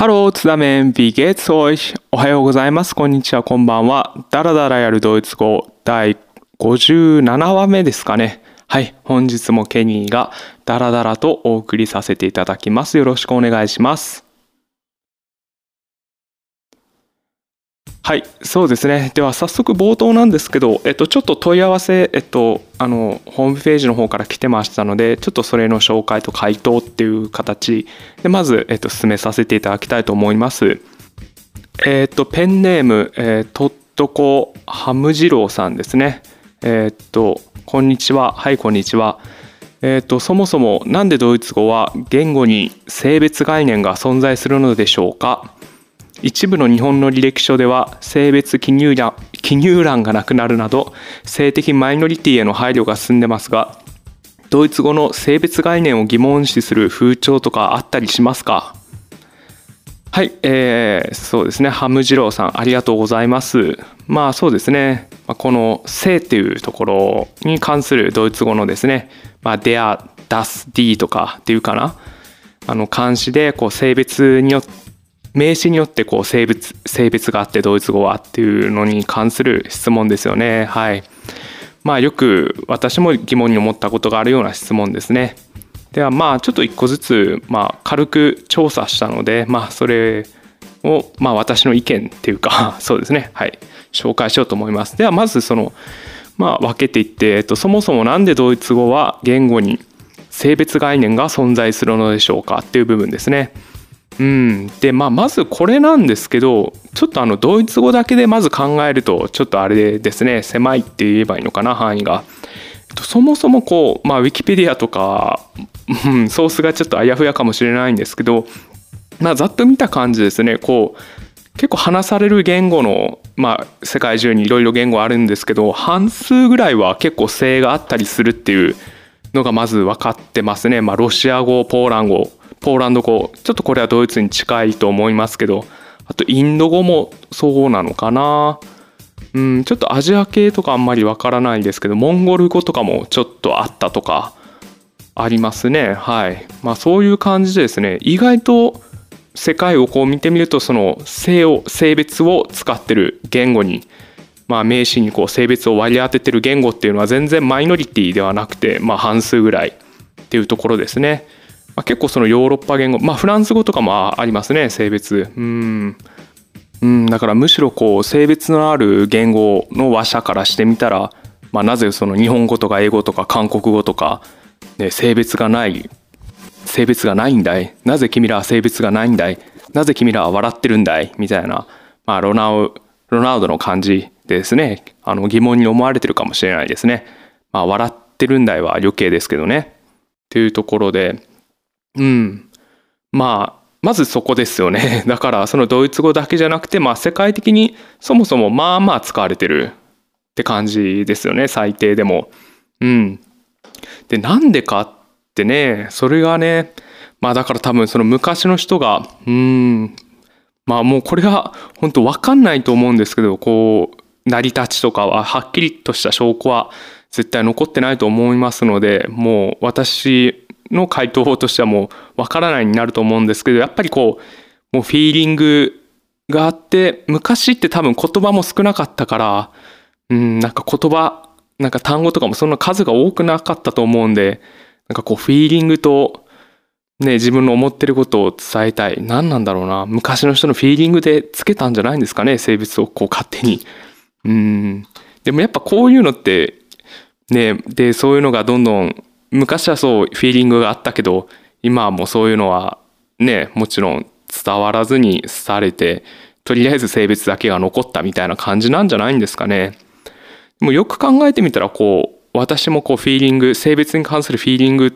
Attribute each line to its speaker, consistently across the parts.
Speaker 1: Hallo zusammen, wie geht's euch おはようございます。こんにちは、こんばんは。ダラダラやるドイツ語第57話目ですかね。はい、本日もケニーがダラダラとお送りさせていただきます。よろしくお願いします。はい、そうですね。では早速冒頭なんですけど、えっと、ちょっと問い合わせ、えっと、あの、ホームページの方から来てましたので、ちょっとそれの紹介と回答っていう形で、まず、えっと、進めさせていただきたいと思います。えっと、ペンネーム、えー、とっとこハム次郎さんですね。えっと、こんにちは。はい、こんにちは。えっと、そもそも、なんでドイツ語は言語に性別概念が存在するのでしょうか？一部の日本の履歴書では性別記入欄記入欄がなくなるなど性的マイノリティへの配慮が進んでますがドイツ語の性別概念を疑問視する風潮とかあったりしますか？はい、えー、そうですね。ハム次郎さんありがとうございます。まあそうですね。この性っていうところに関するドイツ語のですねまあ、デア、ダス、ディとかっていうかな。あの漢詞でこう性別によって名詞によってこう性別性別があってドイツ語はっていうのに関する質問ですよね。はい。まあよく私も疑問に思ったことがあるような質問ですね。ではまあちょっと一個ずつまあ軽く調査したのでまあそれをまあ私の意見っていうか そうですねはい紹介しようと思います。ではまずそのまあ分けていって、えっと、そもそも何でドイツ語は言語に性別概念が存在するのでしょうかっていう部分ですね。うん、で、まあ、まずこれなんですけどちょっとあのドイツ語だけでまず考えるとちょっとあれですね狭いって言えばいいのかな範囲が。そもそもこう、まあ、ウィキペディアとか、うん、ソースがちょっとあやふやかもしれないんですけど、まあ、ざっと見た感じですねこう結構話される言語の、まあ、世界中にいろいろ言語あるんですけど半数ぐらいは結構性があったりするっていうのがまず分かってますね。まあ、ロシア語ポーラン語ポーランド語ちょっとこれはドイツに近いと思いますけどあとインド語もそうなのかな。うんちょっとアジア系とかあんまりわからないですけどモンゴル語とかもちょっとあったとかありますね。はい。まあそういう感じでですね意外と世界をこう見てみるとその性を性別を使ってる言語にまあ名詞にこう性別を割り当ててる言語っていうのは全然マイノリティではなくてまあ半数ぐらいっていうところですね。まあ、結構そのヨーロッパ言語、まあ、フランス語とかもありますね性別。うん。うんだからむしろこう性別のある言語の話者からしてみたら、まあ、なぜその日本語とか英語とか韓国語とか、ね、性別がない性別がないんだい？なぜ君らは性別がないんだい？なぜ君らは笑ってるんだい？みたいな、まあ、ロナウロナウドの感じでですね。あの疑問に思われてるかもしれないですね。まあ、笑ってるんだいは余計ですけどね。というところでうん。まあ、まずそこですよね。だからそのドイツ語だけじゃなくて、まあ世界的にそもそもまあまあ使われてるって感じですよね、最低でも。うん。で、なんでかってね、それがね、まあだから多分その昔の人が、うん、まあもうこれは本当わかんないと思うんですけど、こう、成り立ちとかははっきりとした証拠は絶対残ってないと思いますので、もう私の回答法としてはもうわからないになると思うんですけどやっぱりこうもうフィーリングがあって昔って多分言葉も少なかったからうんなんか言葉なんか単語とかもそんな数が多くなかったと思うんでなんかこうフィーリングとね自分の思ってることを伝えたい。何なんだろうな。昔の人のフィーリングでつけたんじゃないんですかね性別をこう勝手に。うん。でもやっぱこういうのってねでそういうのがどんどん昔はそうフィーリングがあったけど今はもうそういうのはねもちろん伝わらずにされてとりあえず性別だけが残ったみたいな感じなんじゃないんですかね。でもよく考えてみたらこう私もこうフィーリング性別に関するフィーリングっ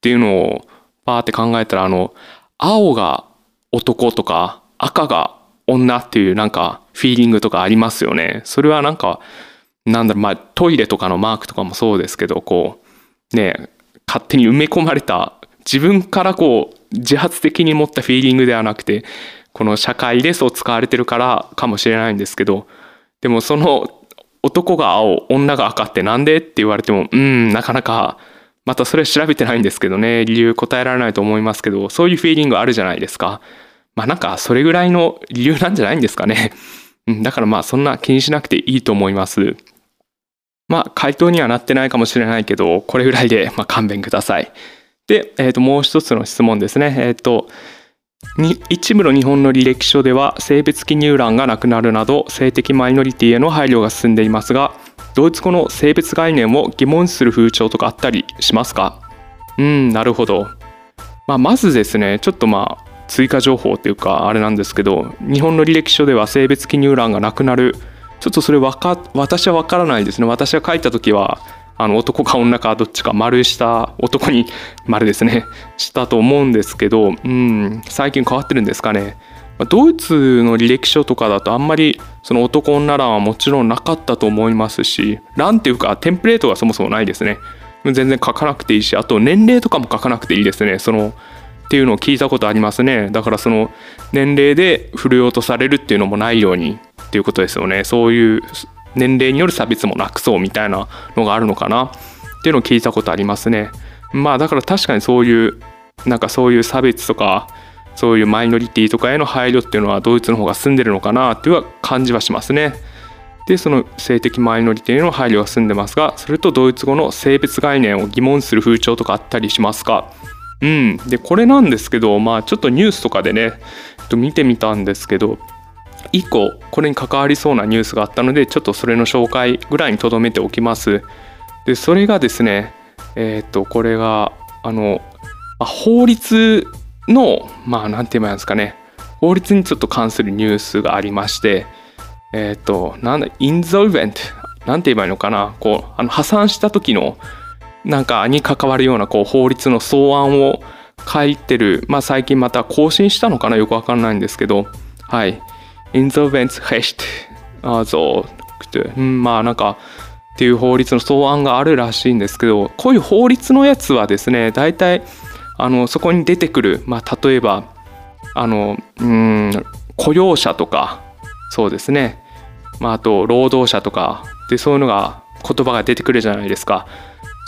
Speaker 1: ていうのをパーって考えたらあの青が男とか赤が女っていうなんかフィーリングとかありますよね。それはなんかなんだろうまあトイレとかのマークとかもそうですけどこうね勝手に埋め込まれた自分からこう自発的に持ったフィーリングではなくてこの社会でそう使われてるからかもしれないんですけどでもその男が青女が赤ってなんでって言われてもうんなかなかまたそれ調べてないんですけどね理由答えられないと思いますけどそういうフィーリングあるじゃないですか。まあなんかそれぐらいの理由なんじゃないんですかね。だからまあそんな気にしなくていいと思います。まあ回答にはなってないかもしれないけど、これぐらいでまあ勘弁ください。で、えー、ともう一つの質問ですね。えっ、ー、と、一部の日本の履歴書では性別記入欄がなくなるなど性的マイノリティへの配慮が進んでいますがドイツ語の性別概念を疑問する風潮とかあったりしますか？うんなるほど、まあ、まずですねちょっとまあ追加情報っていうかあれなんですけど日本の履歴書では性別記入欄がなくなるちょっとそれか私は分からないですね。私が書いた時はあの男か女かどっちか丸した男に丸ですね。したと思うんですけどうん最近変わってるんですかね。ドイツの履歴書とかだとあんまりその男女欄はもちろんなかったと思いますし欄っていうかテンプレートがそもそもないですね。全然書かなくていいしあと年齢とかも書かなくていいですね。そのっていうのを聞いたことありますね。だからその年齢で振るい落とされるっていうのもないように。っていうことですよね。そういう年齢による差別もなくそうみたいなのがあるのかな。っていうのを聞いたことありますね。まあだから確かにそういうなんかそういう差別とかそういうマイノリティとかへの配慮っていうのはドイツの方が進んでるのかなっていう感じはしますね。でその性的マイノリティへの配慮が進んでますがそれとドイツ語の性別概念を疑問する風潮とかあったりしますか？うん、でこれなんですけどまあちょっとニュースとかでねえっと見てみたんですけど1個これに関わりそうなニュースがあったのでちょっとそれの紹介ぐらいにとどめておきます。でそれがですねえっ、とこれがあの法律のまあ何て言えばいいんですかね法律にちょっと関するニュースがありましてえっ、となんだインゾルベントなんて言えばいいのかなこうあの破産した時のなんかに関わるようなこう法律の草案を書いてる、まあ、最近また更新したのかなよくわかんないんですけど、はい。Insolvenzrecht also うん、まあなんかっていう法律の草案があるらしいんですけどこういう法律のやつはですね大体あのそこに出てくる、まあ、例えばあのうん雇用者とかそうですね、まあ、あと労働者とかでそういうのが言葉が出てくるじゃないですか。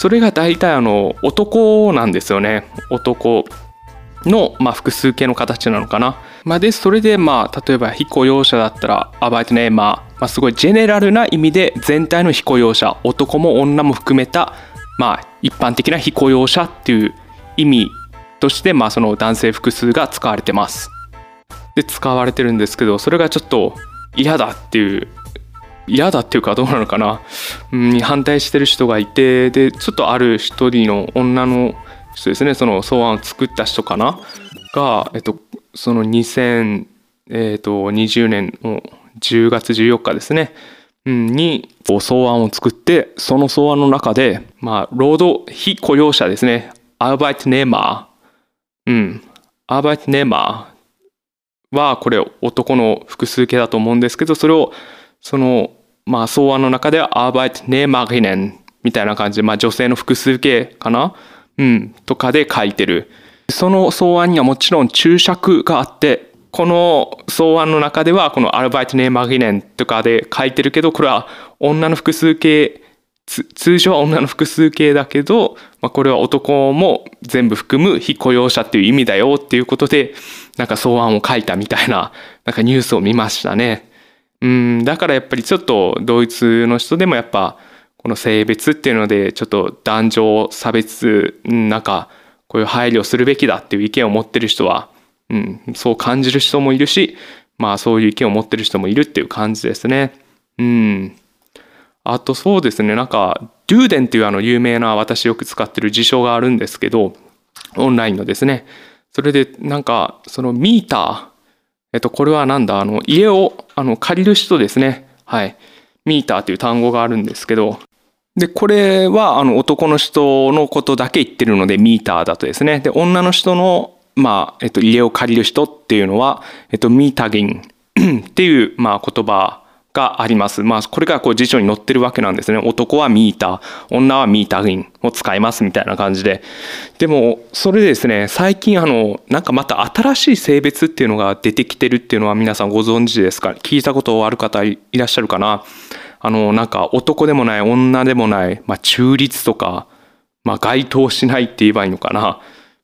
Speaker 1: それが大体あの男なんですよね。男。の、まあ、複数形の形なのかな。まあ、でそれでまあ例えば非雇用者だったらアバイトネーマー、まあ、すごいジェネラルな意味で全体の非雇用者男も女も含めた、まあ、一般的な非雇用者っていう意味として、まあ、その男性複数が使われてます。で使われてるんですけどそれがちょっと嫌だっていう嫌だっていうかどうなのかな、うん、反対してる人がいてでちょっとある一人の女の人ですね。その草案を作った人かな？が、えっと、その2020、年の10月14日ですね、に草案を作ってその草案の中で、まあ、労働非雇用者ですね。アーバイトネーマーうん。アーバイトネーマーはこれ男の複数形だと思うんですけどそれをそのまあ草案の中ではアーバイトネーマーギネンみたいな感じで、まあ女性の複数形かな？うん、とかで書いてる。その草案にはもちろん注釈があって、この草案の中ではこのアルバイトネーマギネンとかで書いてるけど、これは女の複数形、通常は女の複数形だけど、まあ、これは男も全部含む非雇用者っていう意味だよっていうことで、なんか草案を書いたみたいな、なんかニュースを見ましたね。うん、だからやっぱりちょっとドイツの人でもやっぱこの性別っていうのでちょっと男女差別なんかこういう配慮するべきだっていう意見を持ってる人は、うん、そう感じる人もいるしまあそういう意見を持ってる人もいるっていう感じですね。うん。あとそうですねなんかデューデンっていうあの有名な私よく使ってる辞書があるんですけどオンラインのですねそれでなんかそのミーターえっとこれはなんだあの家をあの借りる人ですねはいミーターという単語があるんですけどで、これはあの男の人のことだけ言ってるのでミーターだとですね。で、女の人の、まあ、えっと、家を借りる人っていうのは、えっと、ミータギン っていう、まあ、言葉があります。まあ、これがこう辞書に載ってるわけなんですね。男はミーター、女はミータギンを使いますみたいな感じで。でも、それでですね、最近あの、なんかまた新しい性別っていうのが出てきてるっていうのは皆さんご存知ですか？聞いたことある方いらっしゃるかな？あの、なんか男でもない女でもない、まあ中立とか、まあ該当しないって言えばいいのかな。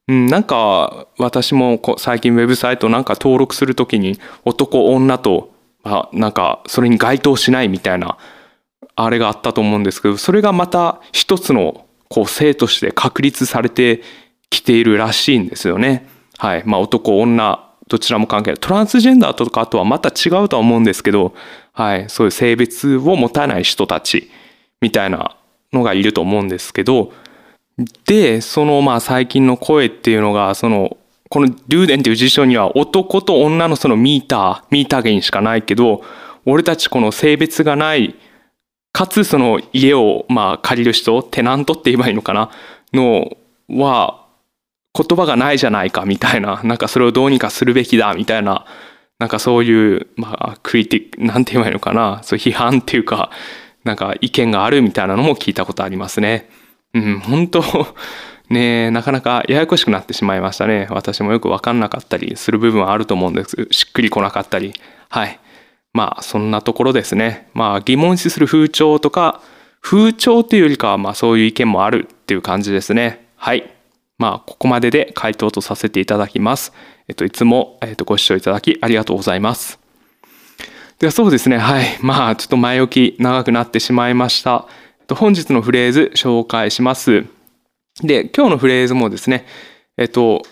Speaker 1: うん、なんか私も最近ウェブサイトなんか登録するときに男女とあなんかそれに該当しないみたいなあれがあったと思うんですけどそれがまた一つのこう性として確立されてきているらしいんですよね。はいまあ、男女どちらも関係ないトランスジェンダーとかとはまた違うとは思うんですけど、はい、そういう性別を持たない人たちみたいなのがいると思うんですけどでそのまあ最近の声っていうのがそのこの「竜電」っていう辞書には男と女のそのミーターミーターゲンしかないけど俺たちこの性別がないかつその家をまあ借りる人テナントって言えばいいのかなのは言葉がないじゃないかみたいななんかそれをどうにかするべきだみたいななんかそういうまあクリティックなんて言えばいいのかなそう批判っていうかなんか意見があるみたいなのも聞いたことありますね。うん、本当ねなかなかややこしくなってしまいましたね。私もよく分かんなかったりする部分はあると思うんです。しっくりこなかったり。はい。まあ、そんなところですね。まあ、疑問視する風潮とか、風潮というよりかは、まあ、そういう意見もあるっていう感じですね。はい。まあ、ここまでで回答とさせていただきます。えっと、いつも、えっと、ご視聴いただきありがとうございます。では、そうですね。はい。まあ、ちょっと前置き長くなってしまいました。えっと本日のフレーズ紹介します。で、今日のフレーズもですね、えっと、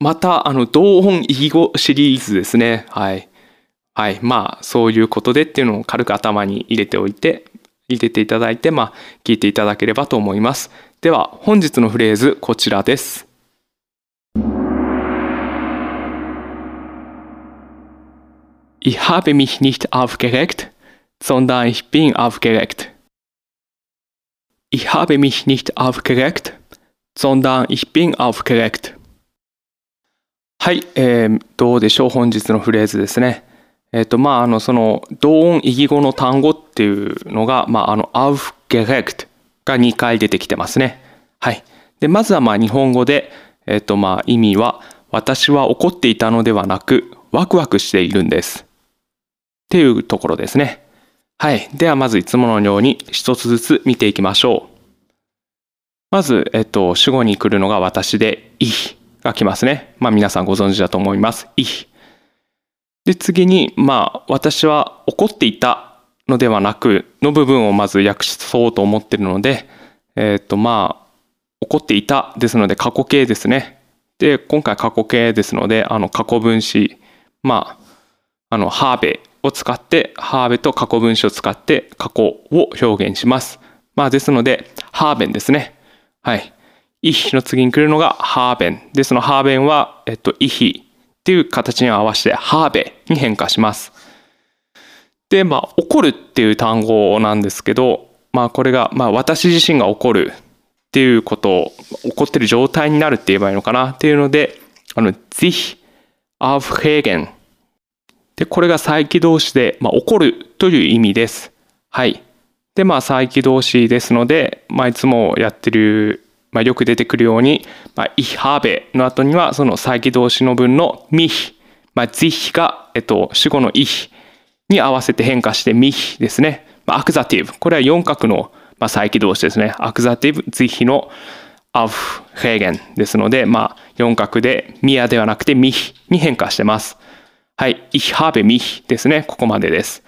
Speaker 1: また、あの、同音異義語シリーズですね。はい。はい。まあ、そういうことでっていうのを軽く頭に入れておいて、入れていただいて、まあ、聞いていただければと思います。では、本日のフレーズ、こちらです。Ich habe mich nicht aufgeregt, sondern ich bin aufgeregt. Ich habe mich nicht aufgeregt, sondern ich bin aufgeregt. はい、えー、どうでしょう本日のフレーズですね。えっ、ー、とまああのその同音異義語の単語っていうのがまああの aufgeregt が2回出てきてますね。はい。でまずはまあ日本語でえっ、ー、とまあ意味は私は怒っていたのではなくワクワクしているんです。っていうところですね。はい。ではまずいつものように一つずつ見ていきましょう。まず、えっと、主語に来るのが私で、いが来ますね。まあ皆さんご存知だと思います。い。で、次に、まあ私は怒っていたのではなくの部分をまず訳そうと思ってるので、えっとまあ怒っていたですので過去形ですね。で、今回過去形ですので、あの過去分詞、まあ、あの、ハーベを使って、ハーベと過去分詞を使って過去を表現します。まあ、ですので、ハーベンですね。はい。イヒの次に来るのがハーベン。で、そのハーベンは、えっと、イヒっていう形に合わせてハーベに変化します。で、まあ、怒るっていう単語なんですけど、まあ、これが、まあ、私自身が怒るっていうことを、怒ってる状態になるって言えばいいのかなっていうので、あの、sich aufregen で、これが再起動詞で、まあ、怒るという意味です。はい。で、まあ、再起動詞ですので、まあ、いつもやってる、まあ、よく出てくるように、まあ、ich habe の後には、その再起動詞の分の mich、まあ、sich が、えっと、主語の ich に合わせて変化して mich ですね。まあ、アクザティブ。これは4角の、まあ、再起動詞ですね。アクザティブ、sich の auf Regen ですので、まあ、4角で mir ではなくて mich に変化してます。はい。ich habe mich ですね。ここまでです。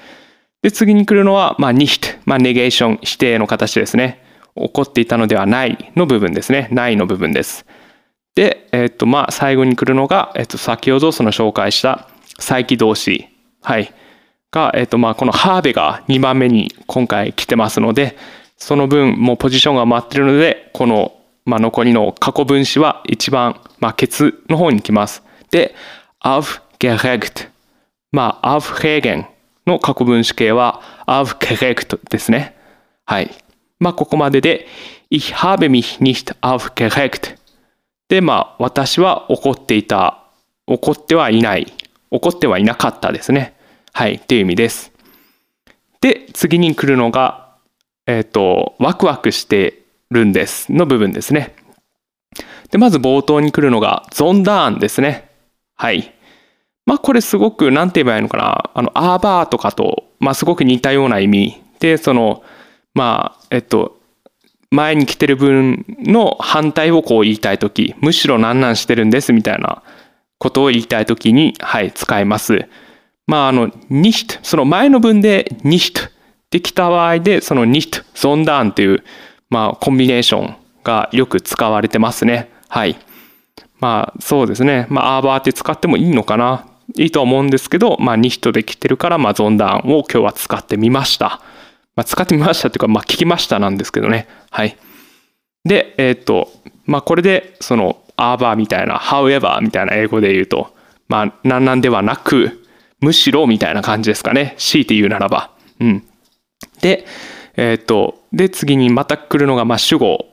Speaker 1: で、次に来るのは、まあ、nicht。まあ、ネゲーション、否定の形ですね。起こっていたのではないの部分ですね。ないの部分です。で、えっ、と、まあ、最後に来るのが、えっ、と、先ほどその紹介した再起動詞。はい。が、えっ、と、まあ、このハーベが2番目に今回来てますので、その分、もうポジションが回ってるので、この、まあ、残りの過去分詞は一番、まあ、ケツの方に来ます。で、auf geregt。まあ、aufregen の過去分詞形は aufgeregt ですね。はい。まあ、ここまでで、ich habe mich nicht aufgeregt。で、まあ、私は怒っていた。怒ってはいない。怒ってはいなかったですね。はい。っていう意味です。で、次に来るのが、えっ、ー、と、ワクワクしてるんですの部分ですね。で、まず冒頭に来るのが、ゾンダーンですね。はい。まあこれすごく何て言えばいいのかな。あのアーバーとかと、まあ、すごく似たような意味。でそのまあえっと前に来てる文の反対をこう言いたい時むしろ何なんしてるんですみたいなことを言いたい時にはい使います。まああの nicht その前の文で nicht ってきた場合でその nicht sondern っていうまあコンビネーションがよく使われてますね。はい。まあそうですね。まあアーバーって使ってもいいのかな。いいと思うんですけどまあ nicht できてるからまあ sondern を今日は使ってみましたまあ、使ってみましたというか、まあ、聞きましたなんですけどね。はい。で、えー、っと、まあ、これで、その、アーバーみたいな、however みたいな英語で言うと、まあ、なんなんではなく、むしろみたいな感じですかね。強いて言うならば。うん。で、えー、っと、で、次にまた来るのが、まあ、主語。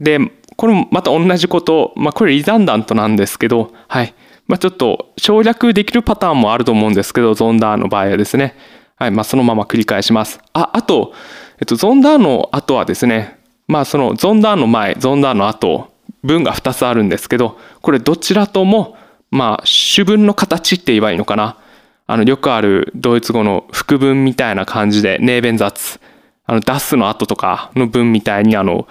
Speaker 1: で、これもまた同じこと、まあ、これリザンダントなんですけど、はい。まあ、ちょっと省略できるパターンもあると思うんですけど、ゾンダーの場合はですね。はいまあ、そのまま繰り返します。ああと、えっと、ゾンダーの後はですね、まあ、そのゾンダーの前、ゾンダーの後、文が2つあるんですけど、これどちらとも、まあ、主文の形って言えばいいのかな。あの、よくあるドイツ語の副文みたいな感じで、ネーベン雑、あの、出すの後とかの文みたいに、あの、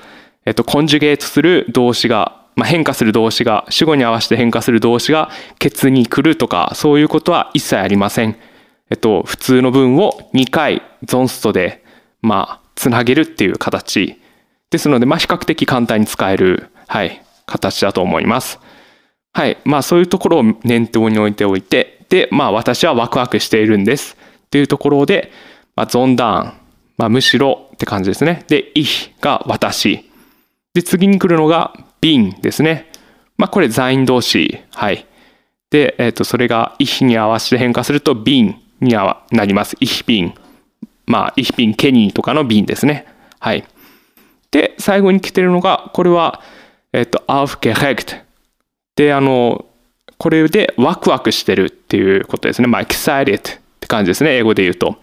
Speaker 1: えっと、コンジュゲートする動詞が、まあ、変化する動詞が、主語に合わせて変化する動詞が、ケツに来るとか、そういうことは一切ありません。えっと、普通の文を2回ゾンストで、まあ、つなげるっていう形ですので、まあ、比較的簡単に使える、はい、形だと思います。はい。まあ、そういうところを念頭に置いておいて、で、まあ、私はワクワクしているんです。っていうところで、まあ、ゾンダーン、まあ、むしろって感じですね。で、イヒが私。で、次に来るのがビンですね。まあ、これ、在員動詞。はい。で、えっ、ー、と、それがイに合わせて変化するとビン。になります。イヒピン。まあ、イヒピン、ケニーとかの瓶ですね。はい。で、最後に来てるのが、これは、えっと、アウフゲヘクト。で、あの、これでワクワクしてるっていうことですね。まあ、excited って感じですね。英語で言うと。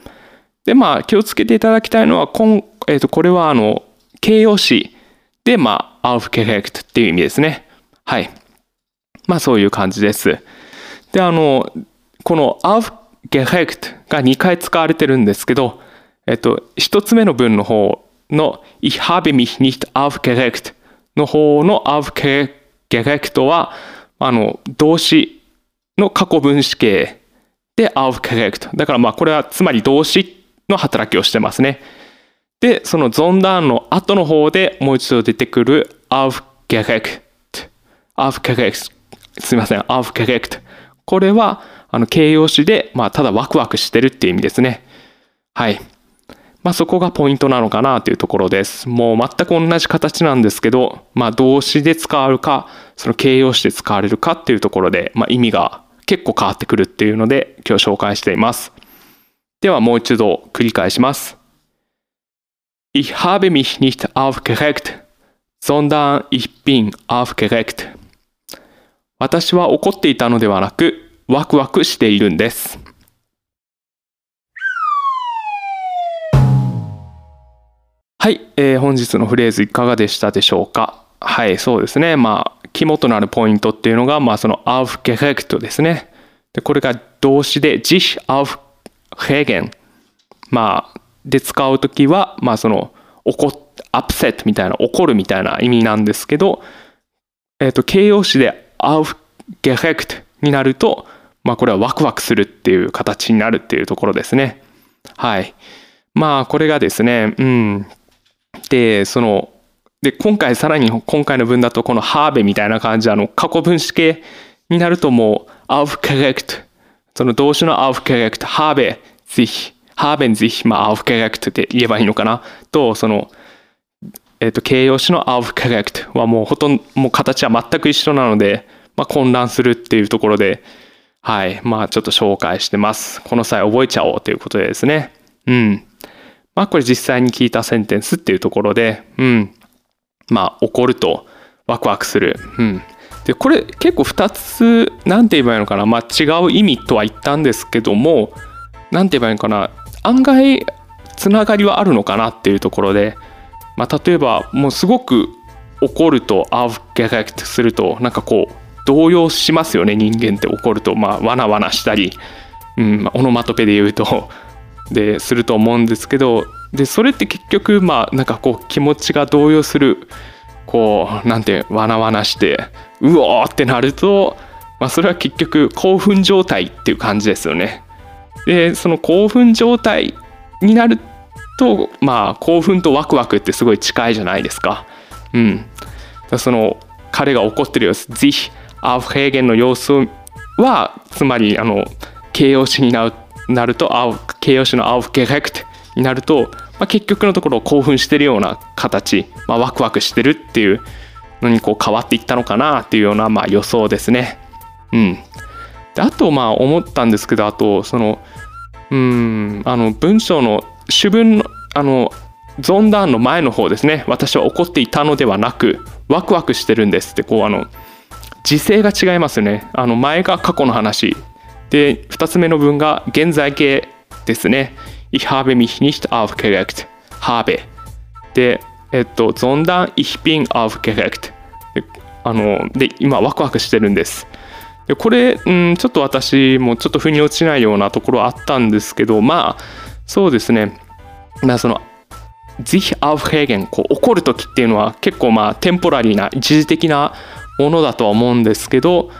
Speaker 1: で、まあ、気をつけていただきたいのは、こんえっと、これは、あの、形容詞で、まあ、アウフゲヘクトっていう意味ですね。はい。まあ、そういう感じです。で、あの、このアウフ gerecht が2回使われてるんですけど、えっと、1つ目の文の方の Ich habe mich nicht aufgeregt の方の aufgeregt は、あの、動詞の過去分詞形で aufgeregt。だからまあこれはつまり動詞の働きをしてますね。で、そのゾンダンの後の方でもう一度出てくる aufgeregt。aufgeregt。すみません、aufgeregt。これはあの形容詞で、まあ、ただワクワクしてるっていう意味ですね。はい。まあ、そこがポイントなのかなというところです。もう全く同じ形なんですけど、まあ、動詞で使われるか、その形容詞で使われるかっていうところで、まあ、意味が結構変わってくるっていうので、今日紹介しています。ではもう一度繰り返します。Ich habe mich nicht aufgeregt, sondern ich bin aufgeregt. 私は怒っていたのではなく、ワクワクしているんです。はい、えー、本日のフレーズいかがでしたでしょうか？はい、そうですね。まあ、肝となるポイントっていうのが、まあ、その aufgeregt ですね。で、これが動詞で sich aufregen。まあ、で使うときは、まあ、その、怒、upset みたいな、怒るみたいな意味なんですけど、え、ー、と、形容詞で aufgeregt になると、まあこれはワクワクするっていう形になるっていうところですね。はい。まあこれがですね、うん。で、その、で、今回さらに今回の文だとこのハーベみたいな感じ、あの過去分詞形になるともう、アウフケレクト。その動詞のアウフケレクト、ハーベ、sich、ハーベン sich、まあアウフケレクトって言えばいいのかな。と、その、えっ、ー、と、形容詞のアウフケレクトはもうほとんど、もう形は全く一緒なので、まあ混乱するっていうところで、はい。まあちょっと紹介してます。この際覚えちゃおうということでですね。うん。まあこれ実際に聞いたセンテンスっていうところで、うん。まあ怒るとワクワクする。うん。で、これ結構2つ、なんて言えばいいのかな。まあ違う意味とは言ったんですけども、なんて言えばいいのかな。案外つながりはあるのかなっていうところで、まあ例えばもうすごく怒るとアウゲレクトするとなんかこう動揺しますよね人間って怒るとまあわなわなしたり、うん、オノマトペで言うと ですると思うんですけどでそれって結局まあなんかこう気持ちが動揺するこうなんてわなわなしてうおーってなると、まあ、それは結局興奮状態っていう感じですよね。でその興奮状態になるとまあ興奮とワクワクってすごい近いじゃないですか。うん、その彼が怒ってる様子「sich aufregen」の様子はつまりあの形容詞になると形容詞の aufgeregt になると、まあ、結局のところ興奮してるような形、まあ、ワクワクしてるっていうのにこう変わっていったのかなっていうようなまあ予想ですね。うん、であとまあ思ったんですけどあとそのうんあの文章の主文のあのゾンダーンの前の方ですね。私は怒っていたのではなくワクワクしてるんですってこうあの時勢が違いますよね。あの前が過去の話。で2つ目の文が現在形ですね。Ich habe mich nicht aufgeregt habe でえっと sondern ich bin aufgeregt であので今ワクワクしてるんです。でこれ、うん、ちょっと私もちょっと腑に落ちないようなところあったんですけどまあそうですね。まあその sich aufregen こう怒る時っていうのは結構まあテンポラリーな一時的なものだとは思うんですけど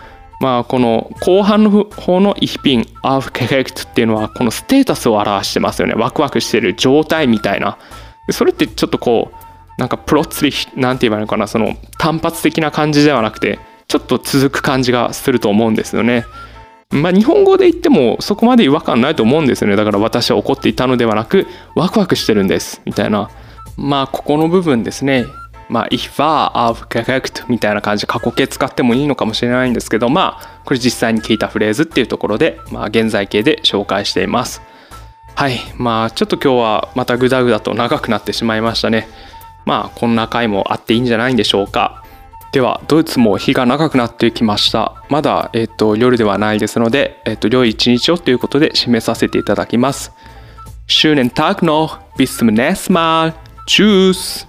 Speaker 1: まあこの後半の方の Ich bin aufgeregt っていうのはこのステータスを表してますよね。ワクワクしてる状態みたいな。それってちょっとこうなんかプロッツリなんて言えばいいのかな。その単発的な感じではなくてちょっと続く感じがすると思うんですよね。まあ、日本語で言ってもそこまで違和感ないと思うんですよね。だから私は怒っていたのではなくワクワクしてるんですみたいな。まあここの部分ですね。まあ Ich war aufgeregt みたいな感じで過去形使ってもいいのかもしれないんですけどまあこれ実際に聞いたフレーズっていうところで、まあ、現在形で紹介しています。はい。まあちょっと今日はまたグダグダと長くなってしまいましたね。まあこんな回もあっていいんじゃないんでしょうか。ではドイツも日が長くなってきました。まだ、えっと、夜ではないですので、えっと、良い一日をということで締めさせていただきます。Schönen Tag noch bis zum nächsten Mal Tschüss。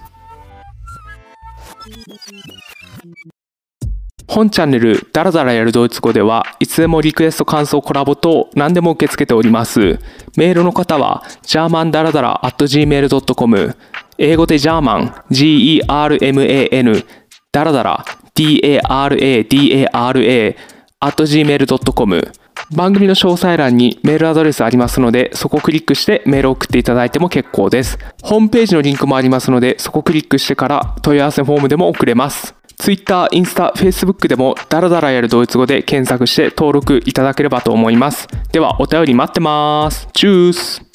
Speaker 1: 本チャンネルダラダラやるドイツ語ではいつでもリクエスト感想コラボ等何でも受け付けております。メールの方は germandaradara.gmail.com 英語でジャーマン GERMAN ダラダラ DARADARA at gmail.com 番組の詳細欄にメールアドレスありますのでそこをクリックしてメールを送っていただいても結構です。ホームページのリンクもありますのでそこをクリックしてから問い合わせフォームでも送れます。Twitter、インスタ、Facebook でもダラダラやるドイツ語で検索して登録いただければと思います。ではお便り待ってます。チュース。